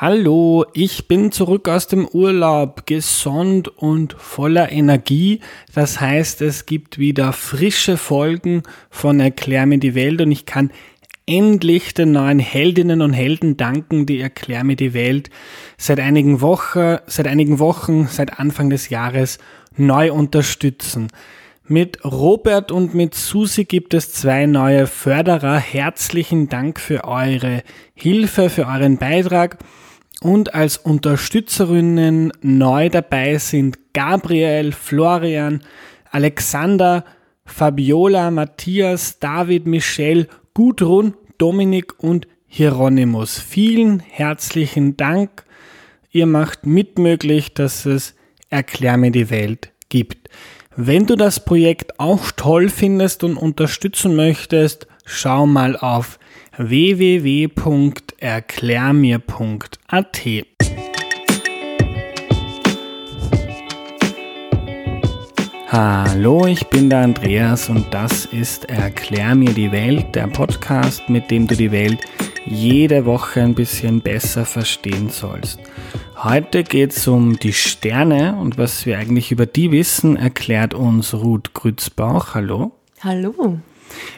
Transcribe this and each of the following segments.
Hallo, ich bin zurück aus dem Urlaub, gesund und voller Energie. Das heißt, es gibt wieder frische Folgen von Erklär mir die Welt und ich kann endlich den neuen Heldinnen und Helden danken, die Erklär mir die Welt seit einigen Wochen, seit einigen Wochen, seit Anfang des Jahres neu unterstützen. Mit Robert und mit Susi gibt es zwei neue Förderer. Herzlichen Dank für eure Hilfe, für euren Beitrag. Und als Unterstützerinnen neu dabei sind Gabriel, Florian, Alexander, Fabiola, Matthias, David, Michelle, Gudrun, Dominik und Hieronymus. Vielen herzlichen Dank. Ihr macht mitmöglich, dass es Erklär mir die Welt gibt. Wenn du das Projekt auch toll findest und unterstützen möchtest, schau mal auf www.erklärmir.at. Hallo, ich bin der Andreas und das ist Erklär mir die Welt, der Podcast, mit dem du die Welt jede Woche ein bisschen besser verstehen sollst. Heute geht es um die Sterne und was wir eigentlich über die wissen, erklärt uns Ruth Grützbauch. Hallo. Hallo.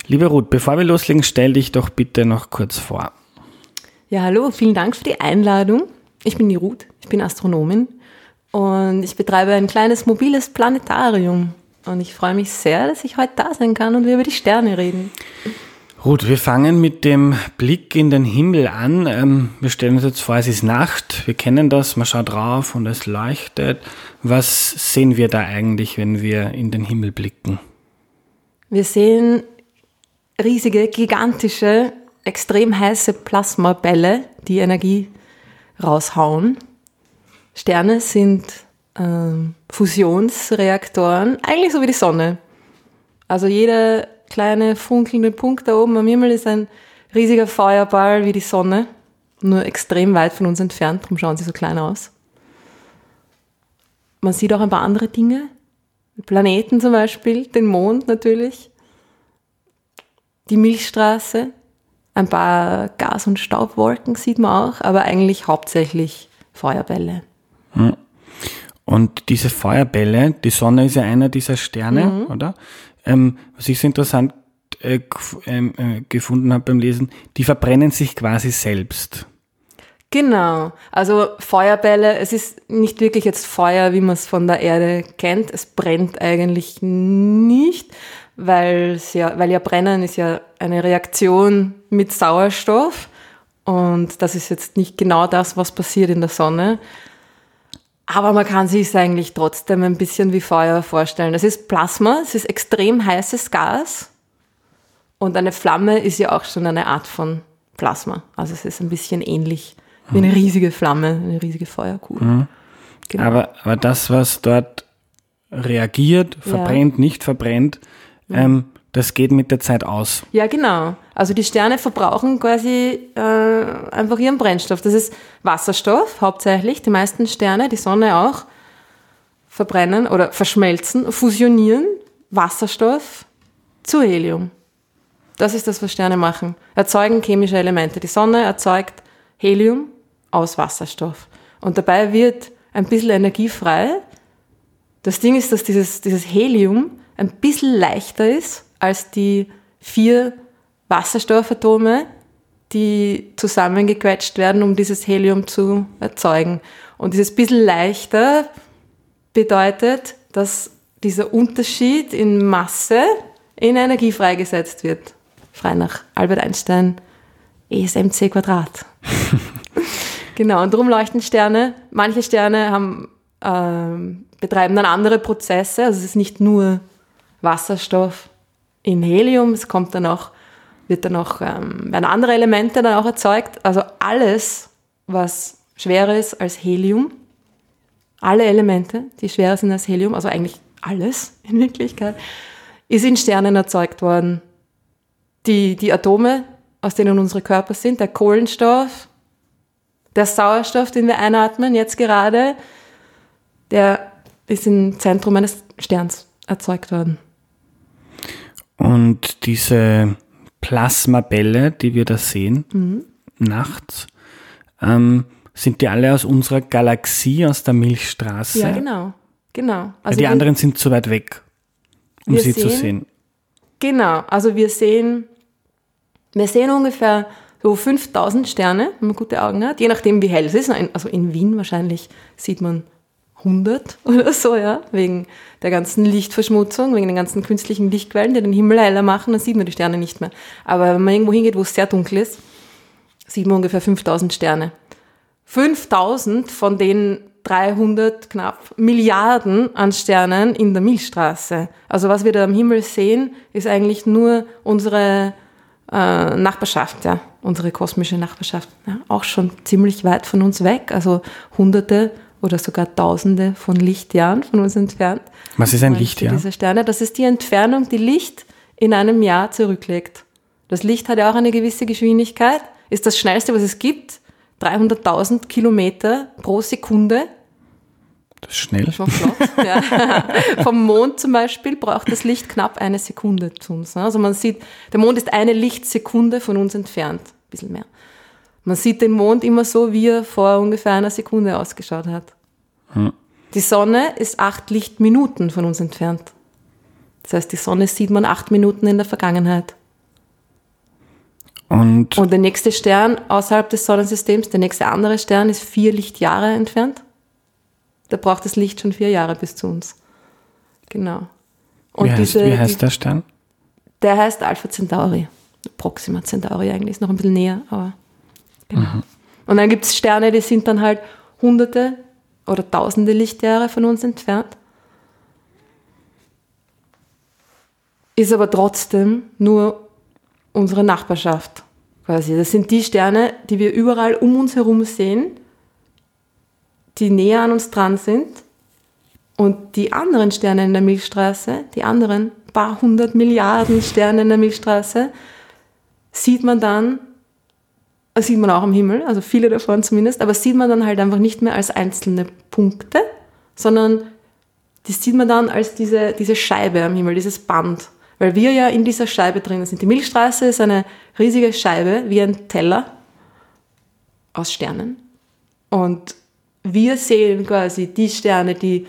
Liebe Ruth, bevor wir loslegen, stell dich doch bitte noch kurz vor. Ja, hallo, vielen Dank für die Einladung. Ich bin die Ruth, ich bin Astronomin und ich betreibe ein kleines mobiles Planetarium. Und ich freue mich sehr, dass ich heute da sein kann und wir über die Sterne reden. Ruth, wir fangen mit dem Blick in den Himmel an. Ähm, wir stellen uns jetzt vor, es ist Nacht. Wir kennen das, man schaut drauf und es leuchtet. Was sehen wir da eigentlich, wenn wir in den Himmel blicken? Wir sehen riesige, gigantische, extrem heiße Plasmabälle, die Energie raushauen. Sterne sind äh, Fusionsreaktoren, eigentlich so wie die Sonne. Also jeder kleine funkelnde Punkt da oben am Himmel ist ein riesiger Feuerball wie die Sonne, nur extrem weit von uns entfernt, darum schauen sie so klein aus. Man sieht auch ein paar andere Dinge, Planeten zum Beispiel, den Mond natürlich, die Milchstraße, ein paar Gas- und Staubwolken sieht man auch, aber eigentlich hauptsächlich Feuerbälle. Hm. Und diese Feuerbälle, die Sonne ist ja einer dieser Sterne, mhm. oder? Ähm, was ich so interessant äh, ähm, äh, gefunden habe beim Lesen, die verbrennen sich quasi selbst. Genau. Also Feuerbälle, es ist nicht wirklich jetzt Feuer, wie man es von der Erde kennt. Es brennt eigentlich nicht, weil ja, weil ja Brennen ist ja eine Reaktion mit Sauerstoff. Und das ist jetzt nicht genau das, was passiert in der Sonne. Aber man kann sich es eigentlich trotzdem ein bisschen wie Feuer vorstellen. Es ist Plasma, es ist extrem heißes Gas. Und eine Flamme ist ja auch schon eine Art von Plasma. Also es ist ein bisschen ähnlich wie eine riesige Flamme, eine riesige Feuerkugel. Mhm. Genau. Aber, aber das, was dort reagiert, verbrennt, ja. nicht verbrennt, mhm. ähm, das geht mit der Zeit aus. Ja, genau. Also die Sterne verbrauchen quasi äh, einfach ihren Brennstoff. Das ist Wasserstoff hauptsächlich. Die meisten Sterne, die Sonne auch, verbrennen oder verschmelzen, fusionieren Wasserstoff zu Helium. Das ist das, was Sterne machen. Erzeugen chemische Elemente. Die Sonne erzeugt Helium aus Wasserstoff. Und dabei wird ein bisschen Energie frei. Das Ding ist, dass dieses, dieses Helium ein bisschen leichter ist als die vier Wasserstoffatome, die zusammengequetscht werden, um dieses Helium zu erzeugen. Und dieses bisschen leichter bedeutet, dass dieser Unterschied in Masse in Energie freigesetzt wird. Frei nach Albert Einstein, ESMC Quadrat. genau, und darum leuchten Sterne. Manche Sterne haben, äh, betreiben dann andere Prozesse. Also es ist nicht nur Wasserstoff in Helium, es kommt dann auch, wird dann auch, ähm, werden andere Elemente dann auch erzeugt. Also alles, was schwerer ist als Helium, alle Elemente, die schwerer sind als Helium, also eigentlich alles in Wirklichkeit, ist in Sternen erzeugt worden. Die, die Atome, aus denen unsere Körper sind, der Kohlenstoff, der Sauerstoff, den wir einatmen, jetzt gerade, der ist im Zentrum eines Sterns erzeugt worden. Und diese Plasmabälle, die wir da sehen, mhm. nachts, ähm, Sind die alle aus unserer Galaxie, aus der Milchstraße? Ja, genau. Genau. Also die anderen sind zu weit weg, um sie zu sehen- sehen. Genau, also wir sehen, wir sehen ungefähr so 5000 Sterne, wenn man gute Augen hat, je nachdem wie hell es ist. Also in Wien wahrscheinlich sieht man 100 oder so, ja, wegen der ganzen Lichtverschmutzung, wegen den ganzen künstlichen Lichtquellen, die den Himmel heller machen, dann sieht man die Sterne nicht mehr. Aber wenn man irgendwo hingeht, wo es sehr dunkel ist, sieht man ungefähr 5000 Sterne. 5000 von den 300 knapp Milliarden an Sternen in der Milchstraße. Also was wir da am Himmel sehen, ist eigentlich nur unsere äh, Nachbarschaft, ja, unsere kosmische Nachbarschaft. Ja, auch schon ziemlich weit von uns weg, also hunderte oder sogar tausende von Lichtjahren von uns entfernt. Was ist ein Lichtjahr? Dieser Sterne, das ist die Entfernung, die Licht in einem Jahr zurücklegt. Das Licht hat ja auch eine gewisse Geschwindigkeit, ist das schnellste, was es gibt. 300.000 Kilometer pro Sekunde. Das ist schnell. Schon flott. ja. Vom Mond zum Beispiel braucht das Licht knapp eine Sekunde zu uns. ne? Also man sieht, der Mond ist eine Lichtsekunde von uns entfernt. Ein bisschen mehr. Man sieht den Mond immer so, wie er vor ungefähr einer Sekunde ausgeschaut hat. Die Sonne ist acht Lichtminuten von uns entfernt. Das heißt, die Sonne sieht man acht Minuten in der Vergangenheit. Und Und der nächste Stern außerhalb des Sonnensystems, der nächste andere Stern, ist vier Lichtjahre entfernt. Da braucht das Licht schon vier Jahre bis zu uns. Genau. Und wie, heißt, diese, wie heißt der Stern? der heißt Alpha Centauri. Proxima Centauri eigentlich, ist noch ein bisschen näher, aber genau. Und dann gibt es Sterne, die sind dann halt hunderte oder tausende Lichtjahre von uns entfernt. Ist aber trotzdem nur unsere Nachbarschaft quasi. Das sind die Sterne, die wir überall um uns herum sehen, die näher an uns dran sind. Und die anderen Sterne in der Milchstraße, die anderen paar hundert Milliarden Sterne in der Milchstraße, sieht man dann, sieht man auch am Himmel, also viele davon zumindest, aber sieht man dann halt einfach nicht mehr als einzelne Punkte, sondern die sieht man dann als diese, diese Scheibe am Himmel, dieses Band. Weil wir ja in dieser Scheibe drinnen sind. Die Milchstraße ist eine riesige Scheibe, wie ein Teller aus Sternen. Und wir sehen quasi die Sterne, die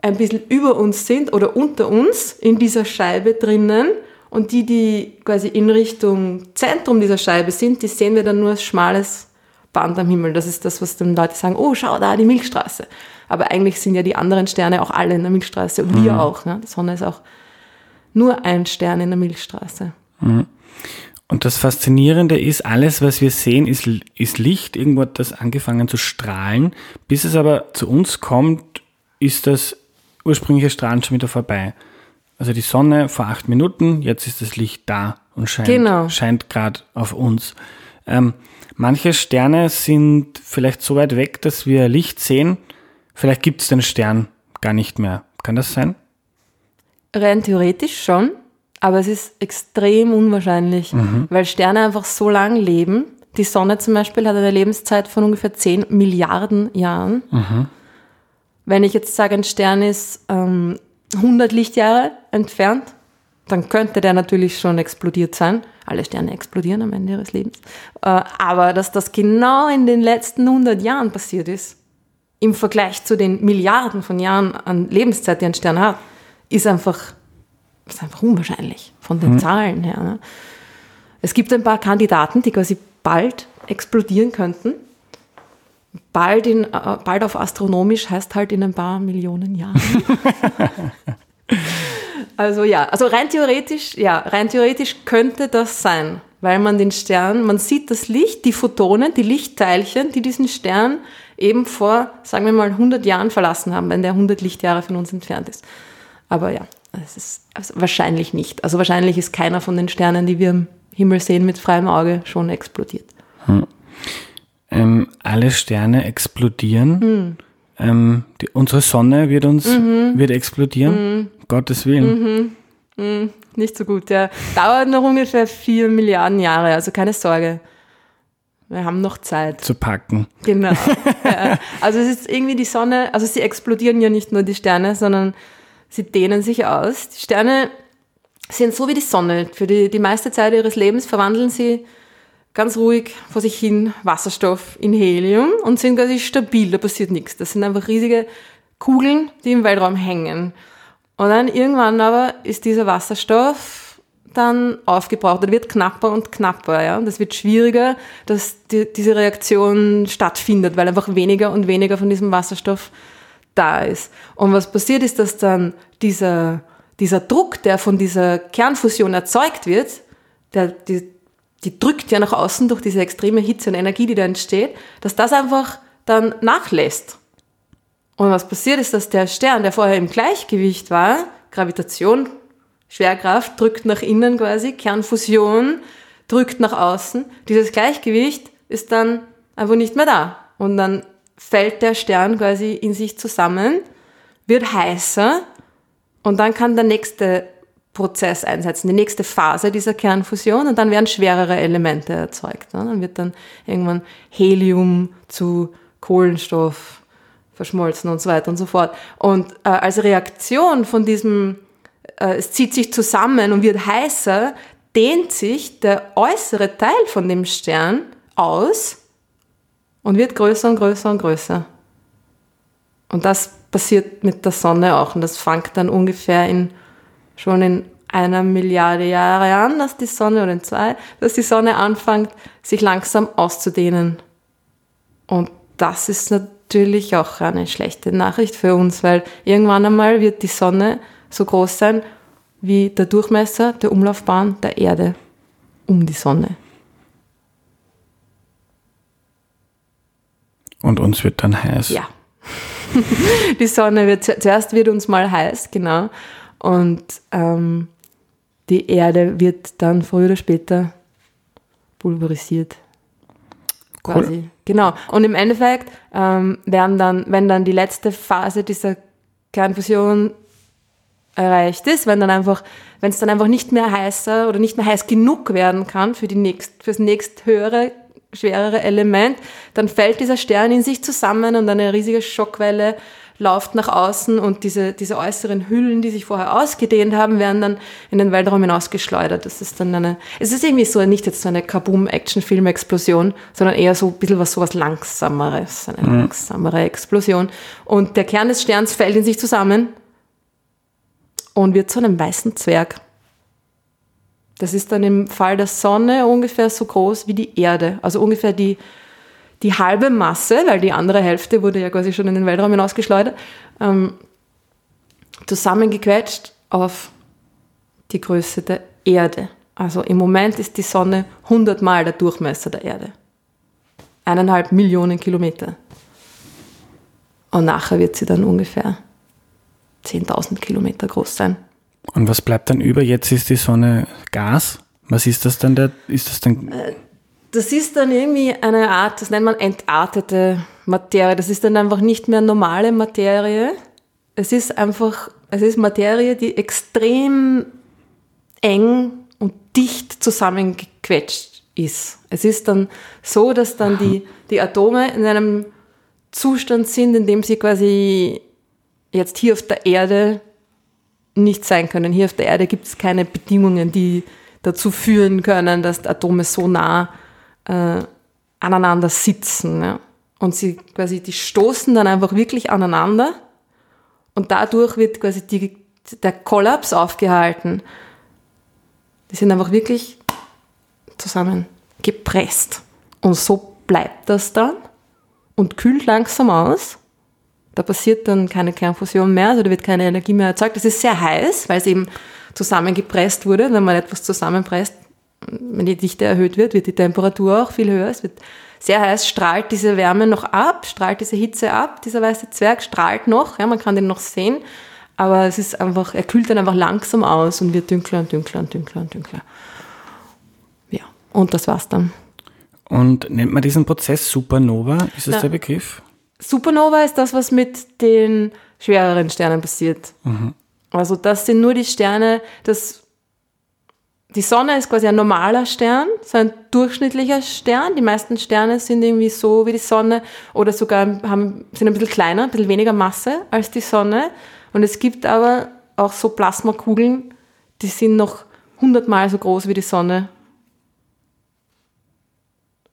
ein bisschen über uns sind oder unter uns in dieser Scheibe drinnen. Und die, die quasi in Richtung Zentrum dieser Scheibe sind, die sehen wir dann nur als schmales Band am Himmel. Das ist das, was dann Leute sagen, oh, schau da, die Milchstraße. Aber eigentlich sind ja die anderen Sterne auch alle in der Milchstraße und wir auch. Ne? Die Sonne ist auch nur ein Stern in der Milchstraße. Und das Faszinierende ist, alles, was wir sehen, ist, ist Licht. Irgendwo hat das angefangen zu strahlen. Bis es aber zu uns kommt, ist das ursprüngliche Strahlen schon wieder vorbei. Also die Sonne vor acht Minuten, jetzt ist das Licht da und scheint, Genau. scheint gerade auf uns. Ähm, manche Sterne sind vielleicht so weit weg, dass wir Licht sehen. Vielleicht gibt es den Stern gar nicht mehr. Kann das sein? Rein theoretisch schon, aber es ist extrem unwahrscheinlich, weil Sterne einfach so lang leben. Die Sonne zum Beispiel hat eine Lebenszeit von ungefähr 10 Milliarden Jahren. Wenn ich jetzt sage, ein Stern ist ähm, 100 Lichtjahre entfernt, dann könnte der natürlich schon explodiert sein. Alle Sterne explodieren am Ende ihres Lebens. Äh, aber dass das genau in den letzten 100 Jahren passiert ist, im Vergleich zu den Milliarden von Jahren an Lebenszeit, die ein Stern hat, ist einfach, ist einfach unwahrscheinlich von den Zahlen her. Ne? Es gibt ein paar Kandidaten, die quasi bald explodieren könnten. Bald, in, äh, bald auf astronomisch heißt halt in ein paar Millionen Jahren. also ja, also rein theoretisch, ja, rein theoretisch könnte das sein, weil man den Stern, man sieht das Licht, die Photonen, die Lichtteilchen, die diesen Stern eben vor, sagen wir mal, 100 Jahren verlassen haben, wenn der 100 Lichtjahre von uns entfernt ist. Aber ja, es ist also wahrscheinlich nicht. Also wahrscheinlich ist keiner von den Sternen, die wir im Himmel sehen, mit freiem Auge schon explodiert. Ähm, alle Sterne explodieren. Ähm, die, unsere Sonne wird uns wird explodieren. Gottes Willen. Nicht so gut, ja. Dauert noch ungefähr 4 Milliarden Jahre, also keine Sorge. Wir haben noch Zeit. zu packen. Genau. ja. Also es ist irgendwie die Sonne, also sie explodieren ja nicht nur die Sterne, sondern sie dehnen sich aus. Die Sterne sind so wie die Sonne. Für die, die meiste Zeit ihres Lebens verwandeln sie ganz ruhig vor sich hin Wasserstoff in Helium und sind quasi stabil, da passiert nichts. Das sind einfach riesige Kugeln, die im Weltraum hängen. Und dann irgendwann aber ist dieser Wasserstoff dann aufgebraucht, er wird knapper und knapper, ja, und es wird schwieriger, dass die, diese Reaktion stattfindet, weil einfach weniger und weniger von diesem Wasserstoff da ist. Und was passiert ist, dass dann dieser, dieser Druck, der von dieser Kernfusion erzeugt wird, der, die, die drückt ja nach außen durch diese extreme Hitze und Energie, die da entsteht, dass das einfach dann nachlässt. Und was passiert ist, dass der Stern, der vorher im Gleichgewicht war, Gravitation, Schwerkraft drückt nach innen quasi, Kernfusion drückt nach außen, dieses Gleichgewicht ist dann einfach nicht mehr da. Und dann fällt der Stern quasi in sich zusammen, wird heißer und dann kann der nächste Prozess einsetzen, die nächste Phase dieser Kernfusion und dann werden schwerere Elemente erzeugt. Ne? Dann wird dann irgendwann Helium zu Kohlenstoff verschmolzen und so weiter und so fort. Und äh, als Reaktion von diesem, äh, es zieht sich zusammen und wird heißer, dehnt sich der äußere Teil von dem Stern aus und wird größer und größer und größer. Und das passiert mit der Sonne auch und das fängt dann ungefähr in schon in einer Milliarde Jahre an, dass die Sonne, oder in zwei, dass die Sonne anfängt, sich langsam auszudehnen. Und das ist natürlich auch eine schlechte Nachricht für uns, weil irgendwann einmal wird die Sonne so groß sein wie der Durchmesser der Umlaufbahn der Erde um die Sonne. Und uns wird dann heiß. Ja. die Sonne wird, zuerst wird uns mal heiß, genau. Und ähm, die Erde wird dann früher oder später pulverisiert. Quasi. Cool. Genau. Und im Endeffekt ähm, werden dann, wenn dann die letzte Phase dieser Kernfusion erreicht ist, wenn dann einfach, wenn es dann einfach nicht mehr heißer oder nicht mehr heiß genug werden kann für die nächst, fürs nächst höhere, schwerere Element, dann fällt dieser Stern in sich zusammen und eine riesige Schockwelle läuft nach außen und diese, diese äußeren Hüllen, die sich vorher ausgedehnt haben, werden dann in den Weltraum hinausgeschleudert. Das ist dann eine, es ist irgendwie so, nicht jetzt so eine Kaboom-Action-Film-Explosion, sondern eher so ein bisschen was, sowas Langsameres, eine mhm. langsamere Explosion. Und der Kern des Sterns fällt in sich zusammen und wird zu einem weißen Zwerg. Das ist dann im Fall der Sonne ungefähr so groß wie die Erde, also ungefähr die die halbe Masse, weil die andere Hälfte wurde ja quasi schon in den Weltraum hinausgeschleudert, ähm, zusammengequetscht auf die Größe der Erde. Also im Moment ist die Sonne 100 Mal der Durchmesser der Erde. Eineinhalb Millionen Kilometer. Und nachher wird sie dann ungefähr 10.000 Kilometer groß sein. Und was bleibt dann über? Jetzt ist die Sonne Gas. Was ist das dann? Der, ist das dann? Äh, das ist dann irgendwie eine Art, das nennt man entartete Materie. Das ist dann einfach nicht mehr normale Materie. Es ist einfach, es ist Materie, die extrem eng und dicht zusammengequetscht ist. Es ist dann so, dass dann die, die Atome in einem Zustand sind, in dem sie quasi jetzt hier auf der Erde nicht sein können. Hier auf der Erde gibt es keine Bedingungen, die dazu führen können, dass Atome so nah äh, aneinander sitzen. Ja? Und sie quasi, die stoßen dann einfach wirklich aneinander und dadurch wird quasi die, der Kollaps aufgehalten. Die sind einfach wirklich zusammengepresst. Und so bleibt das dann und kühlt langsam aus. Da passiert dann keine Kernfusion mehr, also da wird keine Energie mehr erzeugt. Es ist sehr heiß, weil es eben zusammengepresst wurde. Wenn man etwas zusammenpresst, wenn die Dichte erhöht wird, wird die Temperatur auch viel höher. Es wird sehr heiß, strahlt diese Wärme noch ab, strahlt diese Hitze ab. Dieser weiße Zwerg strahlt noch, ja, man kann den noch sehen, aber es ist einfach, er kühlt dann einfach langsam aus und wird dünkler und dünkler und dünkler und dünkler. Ja, und das war's dann. Und nennt man diesen Prozess Supernova? Ist das Na, der Begriff? Supernova ist das, was mit den schwereren Sternen passiert. Mhm. Also das sind nur die Sterne, das die Sonne ist quasi ein normaler Stern, so ein durchschnittlicher Stern. Die meisten Sterne sind irgendwie so wie die Sonne oder sogar haben, sind ein bisschen kleiner, ein bisschen weniger Masse als die Sonne. Und es gibt aber auch so Plasmakugeln, die sind noch hundertmal so groß wie die Sonne.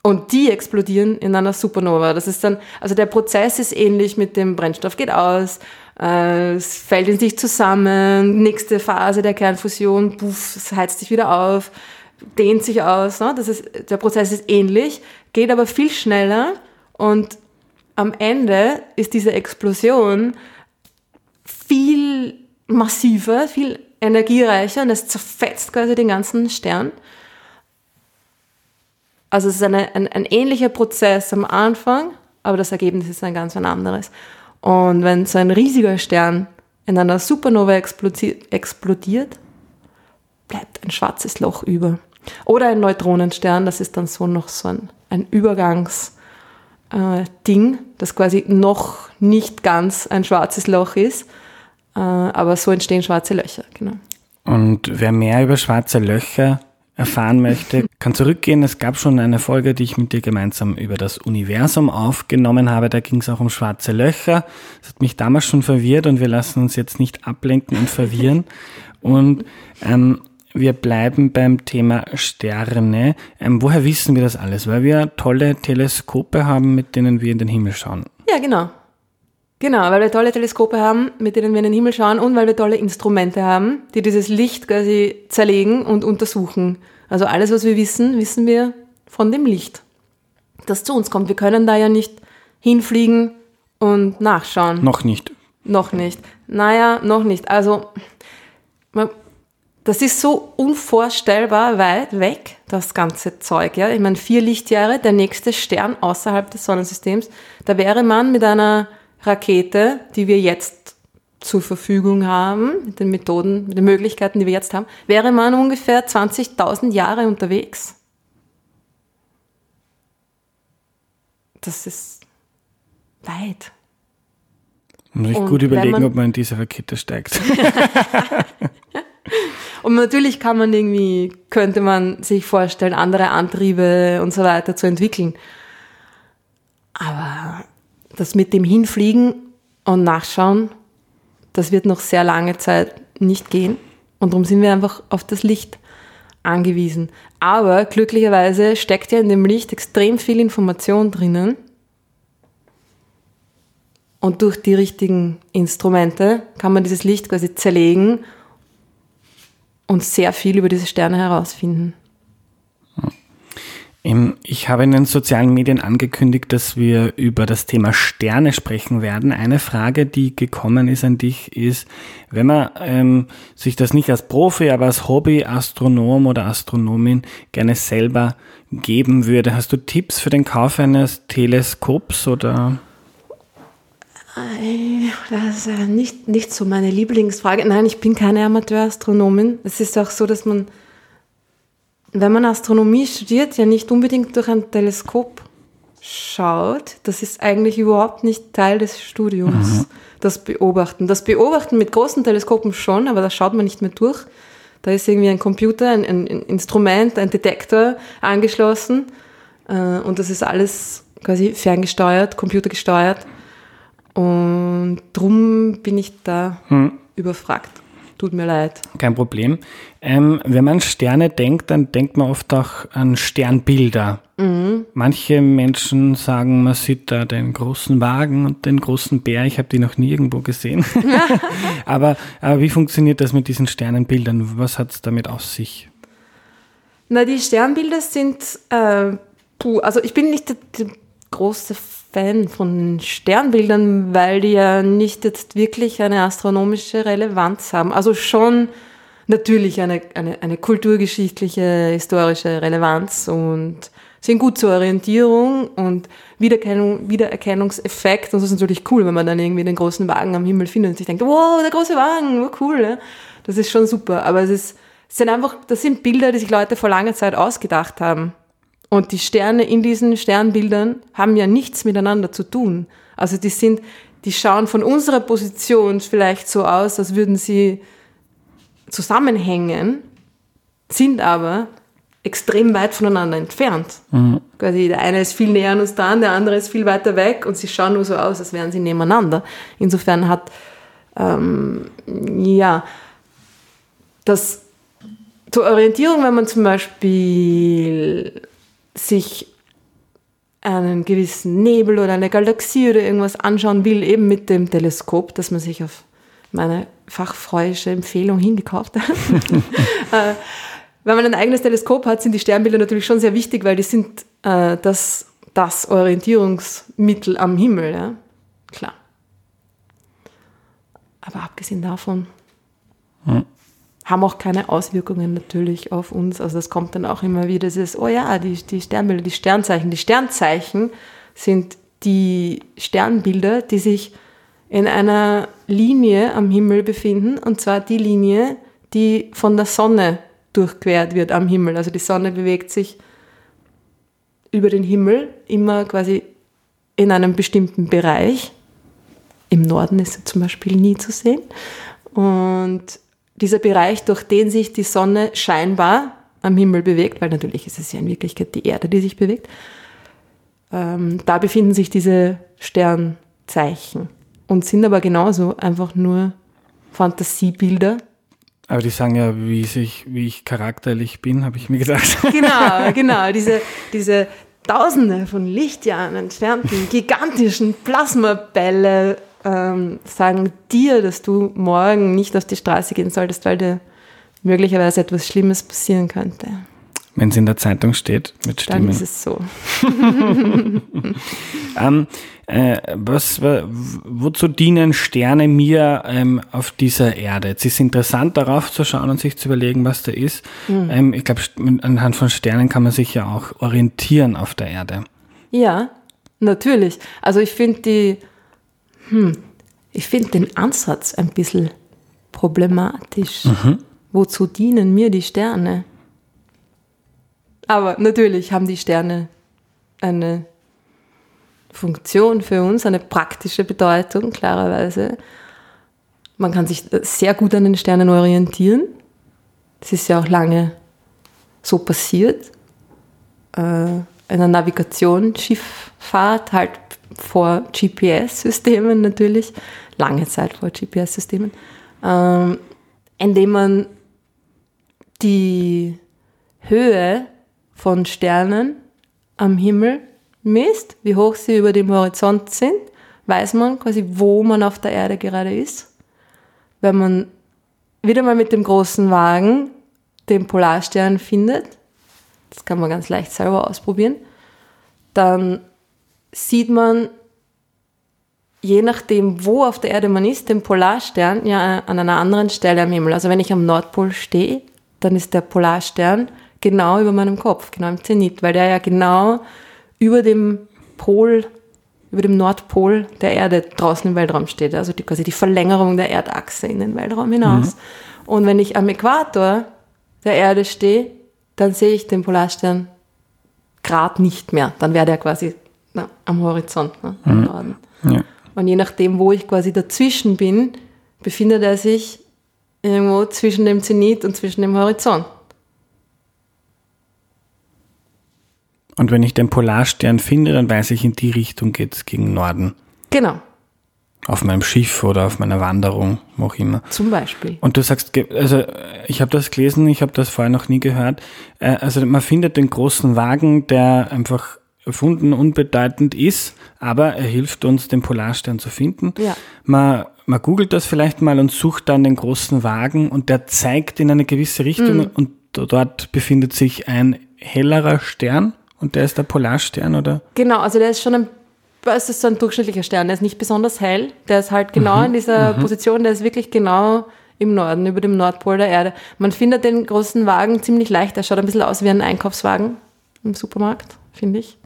Und die explodieren in einer Supernova. Das ist dann, also der Prozess ist ähnlich mit dem Brennstoff geht aus, äh, es fällt in sich zusammen, nächste Phase der Kernfusion, puff, es heizt sich wieder auf, dehnt sich aus. Ne? Das ist, der Prozess ist ähnlich, geht aber viel schneller und am Ende ist diese Explosion viel massiver, viel energiereicher und es zerfetzt quasi den ganzen Stern. Also es ist eine, ein, ein ähnlicher Prozess am Anfang, aber das Ergebnis ist ein ganz ein anderes. Und wenn so ein riesiger Stern in einer Supernova explodiert, bleibt ein schwarzes Loch über. Oder ein Neutronenstern, das ist dann so noch so ein, ein Übergangsding, äh, das quasi noch nicht ganz ein schwarzes Loch ist. Äh, aber so entstehen schwarze Löcher, genau. Und wer mehr über schwarze Löcher erfahren möchte, kann zurückgehen. Es gab schon eine Folge, die ich mit dir gemeinsam über das Universum aufgenommen habe. Da ging es auch um schwarze Löcher. Das hat mich damals schon verwirrt und wir lassen uns jetzt nicht ablenken und verwirren. Und ähm, wir bleiben beim Thema Sterne. Ähm, woher wissen wir das alles? Weil wir tolle Teleskope haben, mit denen wir in den Himmel schauen. Ja, genau. Genau, weil wir tolle Teleskope haben, mit denen wir in den Himmel schauen und weil wir tolle Instrumente haben, die dieses Licht quasi zerlegen und untersuchen. Also alles, was wir wissen, wissen wir von dem Licht, das zu uns kommt. Wir können da ja nicht hinfliegen und nachschauen. Noch nicht. Noch nicht. Naja, noch nicht. Also, das ist so unvorstellbar weit weg, das ganze Zeug. Ja? Ich meine, vier Lichtjahre, der nächste Stern außerhalb des Sonnensystems, da wäre man mit einer Rakete, die wir jetzt zur Verfügung haben, mit den Methoden, mit den Möglichkeiten, die wir jetzt haben, wäre man ungefähr 20.000 Jahre unterwegs. Das ist weit. Muss ich gut überlegen, man, ob man in diese Rakete steigt. und natürlich kann man irgendwie, könnte man sich vorstellen, andere Antriebe und so weiter zu entwickeln. Aber das mit dem Hinfliegen und Nachschauen, das wird noch sehr lange Zeit nicht gehen. Und darum sind wir einfach auf das Licht angewiesen. Aber glücklicherweise steckt ja in dem Licht extrem viel Information drinnen. Und durch die richtigen Instrumente kann man dieses Licht quasi zerlegen und sehr viel über diese Sterne herausfinden. Ich habe in den sozialen Medien angekündigt, dass wir über das Thema Sterne sprechen werden. Eine Frage, die gekommen ist an dich, ist, wenn man ähm, sich das nicht als Profi, aber als Hobby-Astronom oder Astronomin gerne selber geben würde, hast du Tipps für den Kauf eines Teleskops oder? Das ist nicht, nicht so meine Lieblingsfrage. Nein, ich bin keine Amateurastronomin. Es ist auch so, dass man wenn man Astronomie studiert, ja nicht unbedingt durch ein Teleskop schaut. Das ist eigentlich überhaupt nicht Teil des Studiums, mhm. das Beobachten. Das Beobachten mit großen Teleskopen schon, aber da schaut man nicht mehr durch. Da ist irgendwie ein Computer, ein, ein Instrument, ein Detektor angeschlossen äh, und das ist alles quasi ferngesteuert, computergesteuert. Und drum bin ich da mhm. überfragt. Tut mir leid. Kein Problem. Ähm, wenn man an Sterne denkt, dann denkt man oft auch an Sternbilder. Mhm. Manche Menschen sagen, man sieht da den großen Wagen und den großen Bär. Ich habe die noch nie irgendwo gesehen. aber, aber wie funktioniert das mit diesen Sternenbildern? Was hat es damit auf sich? Na, die Sternbilder sind, äh, puh, also ich bin nicht der, der große Fan von Sternbildern, weil die ja nicht jetzt wirklich eine astronomische Relevanz haben. Also schon natürlich eine, eine, eine kulturgeschichtliche, historische Relevanz und sind gut zur Orientierung und Wiedererkennung, Wiedererkennungseffekt. Und das ist natürlich cool, wenn man dann irgendwie den großen Wagen am Himmel findet und sich denkt, wow, der große Wagen, wow, cool. Ja? Das ist schon super. Aber es ist, es sind einfach, das sind Bilder, die sich Leute vor langer Zeit ausgedacht haben. Und die Sterne in diesen Sternbildern haben ja nichts miteinander zu tun. Also die sind, die schauen von unserer Position vielleicht so aus, als würden sie zusammenhängen, sind aber extrem weit voneinander entfernt. Mhm. Quasi der eine ist viel näher an uns dran, der andere ist viel weiter weg und sie schauen nur so aus, als wären sie nebeneinander. Insofern hat, ähm, ja, das zur Orientierung, wenn man zum Beispiel sich einen gewissen Nebel oder eine Galaxie oder irgendwas anschauen will, eben mit dem Teleskop, das man sich auf meine fachfreuische Empfehlung hingekauft hat. äh, wenn man ein eigenes Teleskop hat, sind die Sternbilder natürlich schon sehr wichtig, weil die sind äh, das, das Orientierungsmittel am Himmel. Ja? Klar. Aber abgesehen davon hm. Haben auch keine Auswirkungen natürlich auf uns. Also das kommt dann auch immer wieder, dieses, oh ja, die, die Sternbilder, die Sternzeichen. Die Sternzeichen sind die Sternbilder, die sich in einer Linie am Himmel befinden, und zwar die Linie, die von der Sonne durchquert wird am Himmel. Also die Sonne bewegt sich über den Himmel immer quasi in einem bestimmten Bereich. Im Norden ist sie zum Beispiel nie zu sehen. Und dieser Bereich, durch den sich die Sonne scheinbar am Himmel bewegt, weil natürlich ist es ja in Wirklichkeit die Erde, die sich bewegt, ähm, da befinden sich diese Sternzeichen und sind aber genauso einfach nur Fantasiebilder aber die sagen ja, wie, sich, wie ich charakterlich bin, habe ich mir gedacht. Genau, genau. Diese, diese Tausende von Lichtjahren entfernten, gigantischen Plasmabälle ähm, sagen dir, dass du morgen nicht auf die Straße gehen solltest, weil dir möglicherweise etwas Schlimmes passieren könnte. Wenn es in der Zeitung steht, mit Stimmen. Dann ist es so. ähm, äh, was, wozu dienen Sterne mir ähm, auf dieser Erde? Es ist interessant, darauf zu schauen und sich zu überlegen, was da ist. Mhm. Ähm, ich glaube, anhand von Sternen kann man sich ja auch orientieren auf der Erde. Ja, natürlich. Also ich finde die, hm, ich finde den Ansatz ein bisschen problematisch. Mhm. Wozu dienen mir die Sterne? Aber natürlich haben die Sterne eine Funktion für uns, eine praktische Bedeutung, klarerweise. Man kann sich sehr gut an den Sternen orientieren. Das ist ja auch lange so passiert. Äh, in der Navigation, Schifffahrt, halt vor GPS-Systemen natürlich, lange Zeit vor GPS-Systemen, ähm, indem man die Höhe von Sternen am Himmel misst, wie hoch sie über dem Horizont sind, weiß man quasi, wo man auf der Erde gerade ist. Wenn man wieder mal mit dem großen Wagen den Polarstern findet, das kann man ganz leicht selber ausprobieren, dann sieht man, je nachdem, wo auf der Erde man ist, den Polarstern ja an einer anderen Stelle am Himmel. Also wenn ich am Nordpol stehe, dann ist der Polarstern genau über meinem Kopf, genau im Zenit, weil der ja genau über dem Pol, über dem Nordpol der Erde draußen im Weltraum steht, also die, quasi die Verlängerung der Erdachse in den Weltraum hinaus. Mhm. Und wenn ich am Äquator der Erde stehe, dann sehe ich den Polarstern gerade nicht mehr. Dann wäre der quasi na, am Horizont, ne, im mhm. Norden. Ja. Und je nachdem, wo ich quasi dazwischen bin, befindet er sich irgendwo zwischen dem Zenit und zwischen dem Horizont. Und wenn ich den Polarstern finde, dann weiß ich, in die Richtung geht es gegen Norden. Genau. Auf meinem Schiff oder auf meiner Wanderung, wo auch immer. Zum Beispiel. Und du sagst, also ich habe das gelesen, ich habe das vorher noch nie gehört. Äh, also man findet den großen Wagen, der einfach erfunden, unbedeutend ist, aber er hilft uns, den Polarstern zu finden. Ja. Man, man googelt das vielleicht mal und sucht dann den großen Wagen und der zeigt in eine gewisse Richtung mhm. und dort befindet sich ein hellerer Stern und der ist der Polarstern, oder? Genau, also der ist schon ein, es ist so ein durchschnittlicher Stern. Der ist nicht besonders hell. Der ist halt genau mhm. in dieser mhm. Position, der ist wirklich genau im Norden, über dem Nordpol der Erde. Man findet den großen Wagen ziemlich leicht. Der schaut ein bisschen aus wie ein Einkaufswagen im Supermarkt, finde ich.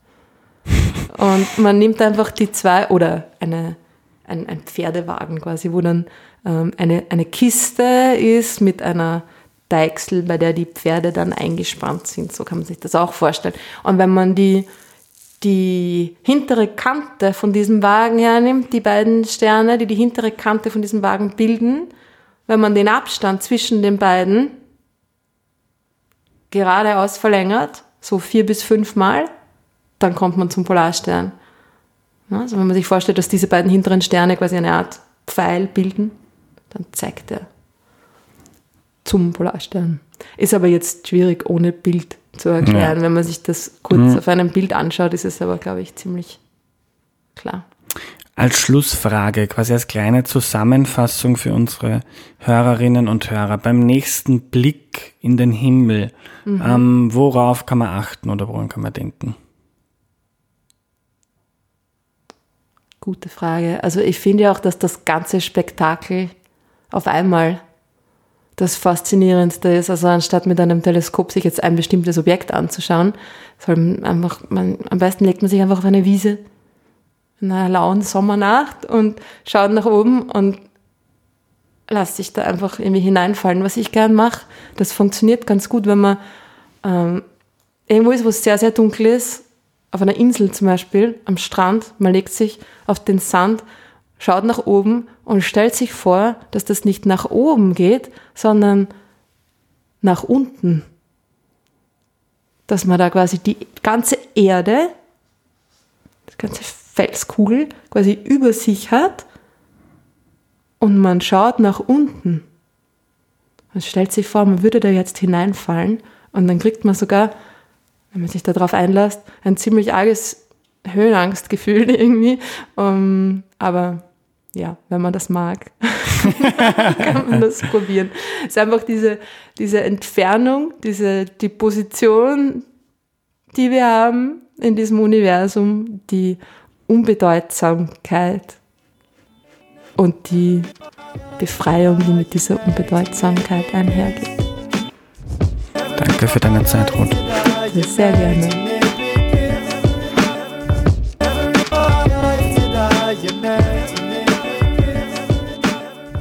Und man nimmt einfach die zwei oder eine, ein, ein Pferdewagen quasi, wo dann ähm, eine, eine Kiste ist mit einer Deichsel, bei der die Pferde dann eingespannt sind. So kann man sich das auch vorstellen. Und wenn man die, die hintere Kante von diesem Wagen hernimmt, die beiden Sterne, die die hintere Kante von diesem Wagen bilden, wenn man den Abstand zwischen den beiden geradeaus verlängert, so vier bis fünf Mal, dann kommt man zum Polarstern. Also wenn man sich vorstellt, dass diese beiden hinteren Sterne quasi eine Art Pfeil bilden, dann zeigt er zum Polarstern. Ist aber jetzt schwierig ohne Bild zu erklären. Ja. Wenn man sich das kurz auf einem Bild anschaut, ist es aber, glaube ich, ziemlich klar. Als Schlussfrage, quasi als kleine Zusammenfassung für unsere Hörerinnen und Hörer. Beim nächsten Blick in den Himmel, ähm, worauf kann man achten oder woran kann man denken? Gute Frage. Also ich finde ja auch, dass das ganze Spektakel auf einmal das Faszinierendste ist. Also anstatt mit einem Teleskop sich jetzt ein bestimmtes Objekt anzuschauen, soll man einfach, man, am besten legt man sich einfach auf eine Wiese in einer lauen Sommernacht und schaut nach oben und lässt sich da einfach irgendwie hineinfallen, was ich gern mache. Das funktioniert ganz gut, wenn man ähm, irgendwo ist, wo es sehr, sehr dunkel ist, auf einer Insel zum Beispiel, am Strand, man legt sich auf den Sand, schaut nach oben und stellt sich vor, dass das nicht nach oben geht, sondern nach unten. Dass man da quasi die ganze Erde, die ganze Felskugel quasi über sich hat und man schaut nach unten. Man stellt sich vor, man würde da jetzt hineinfallen und dann kriegt man sogar, wenn man sich darauf einlässt, ein ziemlich arges Höhenangstgefühl irgendwie. Um, aber ja, wenn man das mag, kann man das probieren. Es ist einfach diese, diese Entfernung, diese, die Position, die wir haben in diesem Universum, die Unbedeutsamkeit und die Befreiung, die mit dieser Unbedeutsamkeit einhergeht. Danke für deine Zeit, Ruth. Sehr gerne.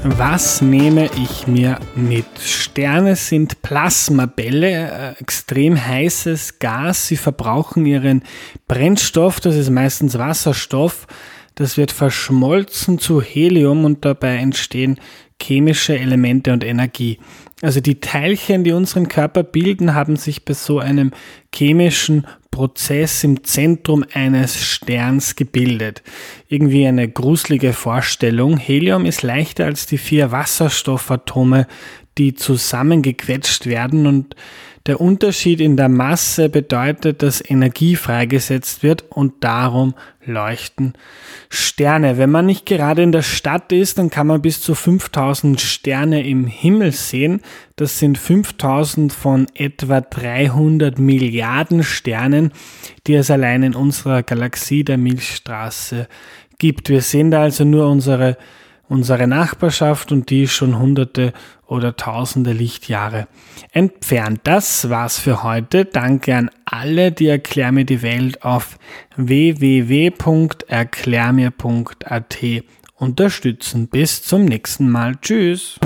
Was nehme ich mir mit? Sterne sind Plasmabälle, äh, extrem heißes Gas. Sie verbrauchen ihren Brennstoff, das ist meistens Wasserstoff. Das wird verschmolzen zu Helium und dabei entstehen chemische Elemente und Energie. Also die Teilchen, die unseren Körper bilden, haben sich bei so einem chemischen Prozess im Zentrum eines Sterns gebildet. Irgendwie eine gruselige Vorstellung. Helium ist leichter als die vier Wasserstoffatome, die zusammengequetscht werden und der Unterschied in der Masse bedeutet, dass Energie freigesetzt wird und darum leuchten Sterne. Wenn man nicht gerade in der Stadt ist, dann kann man bis zu 5000 Sterne im Himmel sehen. Das sind 5000 von etwa 300 Milliarden Sternen, die es allein in unserer Galaxie der Milchstraße gibt. Wir sehen da also nur unsere unsere Nachbarschaft und die ist schon hunderte oder tausende Lichtjahre entfernt. Das war's für heute. Danke an alle, die Erklär mir die Welt auf www.erklärmir.at unterstützen. Bis zum nächsten Mal. Tschüss.